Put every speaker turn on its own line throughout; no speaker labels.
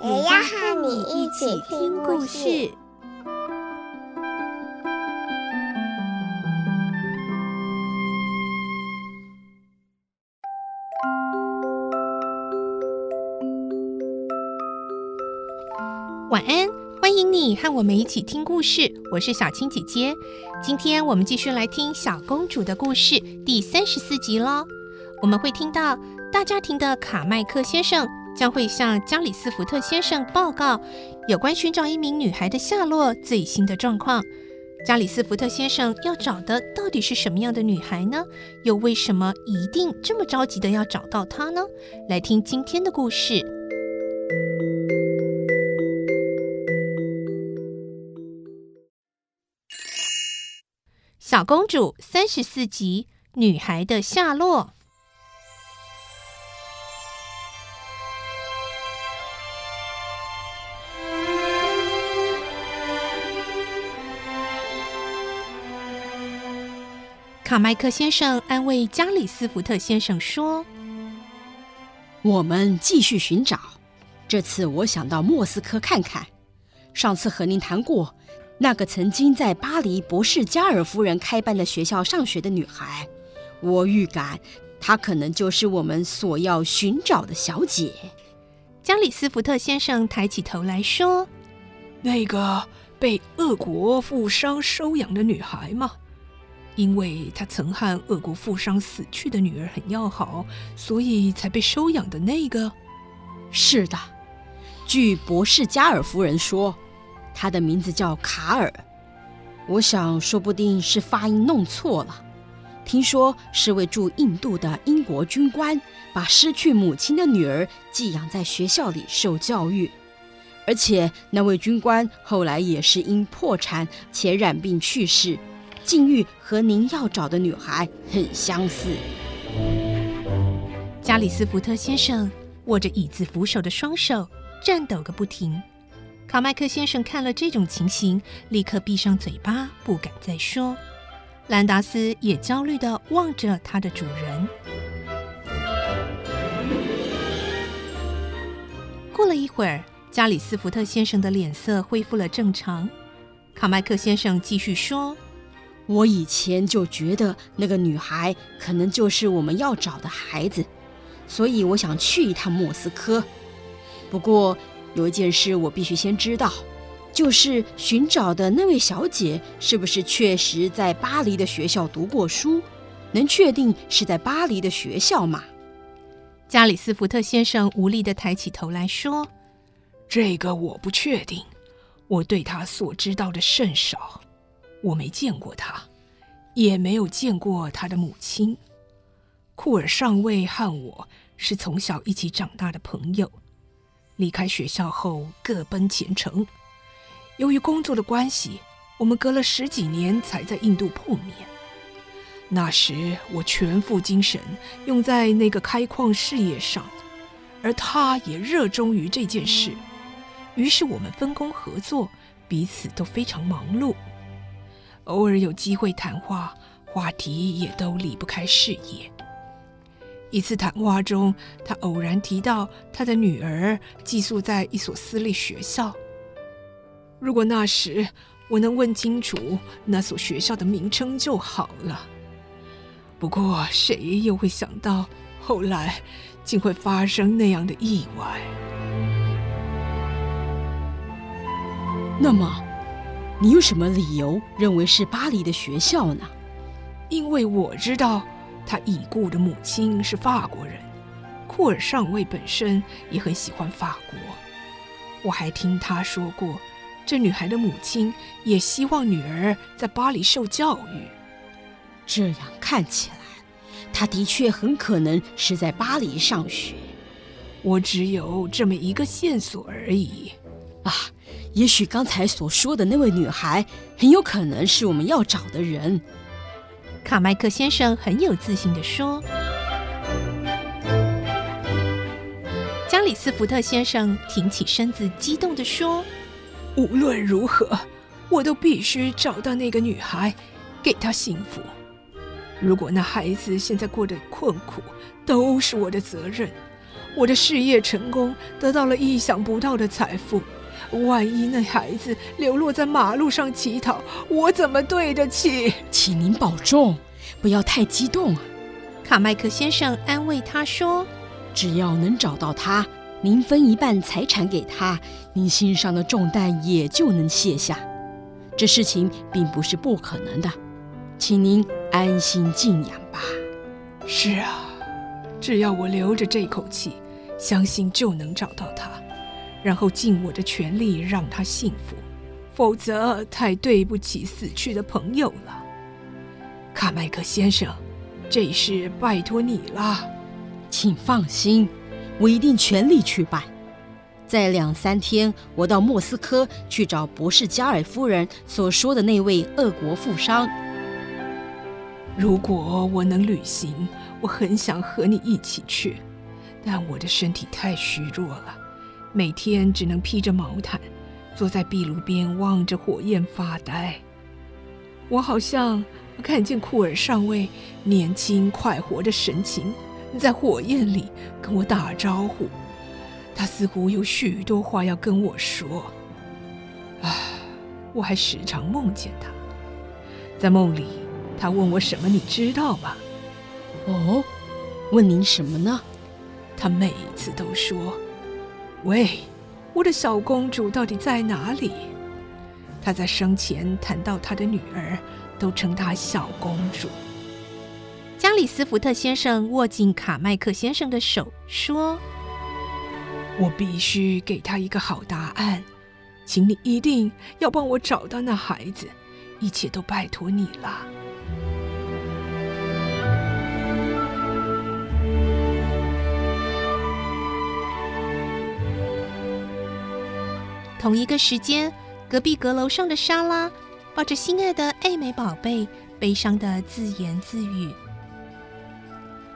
也要和你一起听故事。
晚安，欢迎你和我们一起听故事。我是小青姐姐，今天我们继续来听小公主的故事第三十四集喽。我们会听到大家庭的卡麦克先生将会向加里斯福特先生报告有关寻找一名女孩的下落最新的状况。加里斯福特先生要找的到底是什么样的女孩呢？又为什么一定这么着急的要找到她呢？来听今天的故事。小公主三十四集：女孩的下落。卡麦克先生安慰加里斯福特先生说：“
我们继续寻找。这次我想到莫斯科看看。上次和您谈过。”那个曾经在巴黎博士加尔夫人开办的学校上学的女孩，我预感她可能就是我们所要寻找的小姐。
加里斯福特先生抬起头来说：“
那个被俄国富商收养的女孩吗？因为他曾和俄国富商死去的女儿很要好，所以才被收养的那个？
是的，据博士加尔夫人说。”他的名字叫卡尔，我想说不定是发音弄错了。听说是位驻印度的英国军官，把失去母亲的女儿寄养在学校里受教育，而且那位军官后来也是因破产且染病去世，境遇和您要找的女孩很相似。
加里斯福特先生握着椅子扶手的双手颤抖个不停。卡麦克先生看了这种情形，立刻闭上嘴巴，不敢再说。兰达斯也焦虑的望着他的主人。过了一会儿，加里斯福特先生的脸色恢复了正常。卡麦克先生继续说：“
我以前就觉得那个女孩可能就是我们要找的孩子，所以我想去一趟莫斯科。不过……”有一件事我必须先知道，就是寻找的那位小姐是不是确实在巴黎的学校读过书？能确定是在巴黎的学校吗？
加里斯福特先生无力地抬起头来说：“
这个我不确定，我对他所知道的甚少，我没见过她，也没有见过她的母亲。库尔上尉和我是从小一起长大的朋友。”离开学校后各奔前程。由于工作的关系，我们隔了十几年才在印度碰面。那时我全副精神用在那个开矿事业上，而他也热衷于这件事。于是我们分工合作，彼此都非常忙碌。偶尔有机会谈话，话题也都离不开事业。一次谈话中，他偶然提到他的女儿寄宿在一所私立学校。如果那时我能问清楚那所学校的名称就好了。不过谁又会想到后来竟会发生那样的意外？
那么，你有什么理由认为是巴黎的学校呢？
因为我知道。他已故的母亲是法国人，库尔上尉本身也很喜欢法国。我还听他说过，这女孩的母亲也希望女儿在巴黎受教育。
这样看起来，她的确很可能是在巴黎上学。
我只有这么一个线索而已。
啊，也许刚才所说的那位女孩很有可能是我们要找的人。
卡麦克先生很有自信地说。加里斯福特先生挺起身子，激动地说：“
无论如何，我都必须找到那个女孩，给她幸福。如果那孩子现在过得困苦，都是我的责任。我的事业成功，得到了意想不到的财富。万一那孩子流落在马路上乞讨，我怎么对得起？
请您保重，不要太激动。”
卡麦克先生安慰他说。
只要能找到他，您分一半财产给他，您心上的重担也就能卸下。这事情并不是不可能的，请您安心静养吧。
是啊，只要我留着这口气，相信就能找到他，然后尽我的全力让他幸福。否则，太对不起死去的朋友了。卡麦克先生，这事拜托你了。
请放心，我一定全力去办。在两三天，我到莫斯科去找博士加尔夫人所说的那位俄国富商。
如果我能旅行，我很想和你一起去，但我的身体太虚弱了，每天只能披着毛毯，坐在壁炉边望着火焰发呆。我好像看见库尔上尉年轻快活的神情。在火焰里跟我打招呼，他似乎有许多话要跟我说。啊，我还时常梦见他，在梦里，他问我什么，你知道吗？
哦，问您什么呢？
他每次都说：“喂，我的小公主到底在哪里？”他在生前谈到他的女儿，都称她小公主。
加里斯福特先生握紧卡麦克先生的手，说：“
我必须给他一个好答案，请你一定要帮我找到那孩子，一切都拜托你了。”
同一个时间，隔壁阁楼上的莎拉抱着心爱的艾美宝贝，悲伤的自言自语。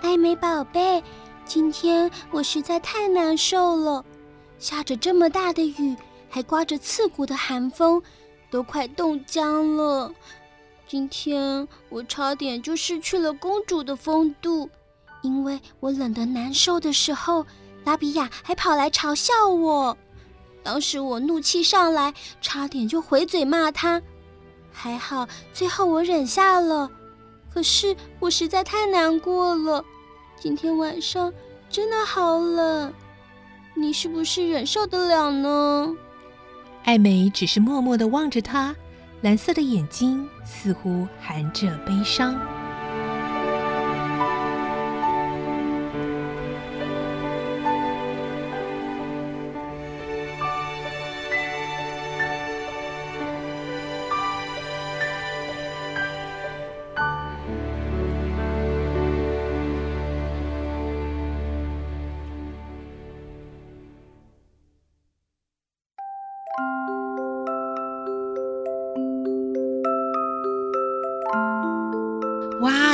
艾美宝贝，今天我实在太难受了，下着这么大的雨，还刮着刺骨的寒风，都快冻僵了。今天我差点就失去了公主的风度，因为我冷得难受的时候，拉比亚还跑来嘲笑我。当时我怒气上来，差点就回嘴骂他，还好最后我忍下了。可是我实在太难过了。今天晚上真的好冷，你是不是忍受得了呢？
艾美只是默默地望着他，蓝色的眼睛似乎含着悲伤。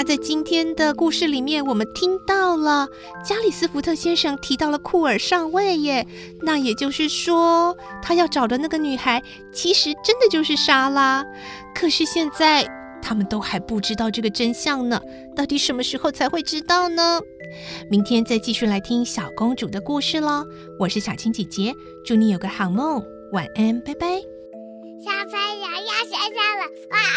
在今天的故事里面，我们听到了加里斯福特先生提到了库尔上尉耶。那也就是说，他要找的那个女孩，其实真的就是莎拉。可是现在他们都还不知道这个真相呢。到底什么时候才会知道呢？明天再继续来听小公主的故事喽。我是小青姐姐，祝你有个好梦，晚安，拜拜。
小朋友要睡觉了，晚安。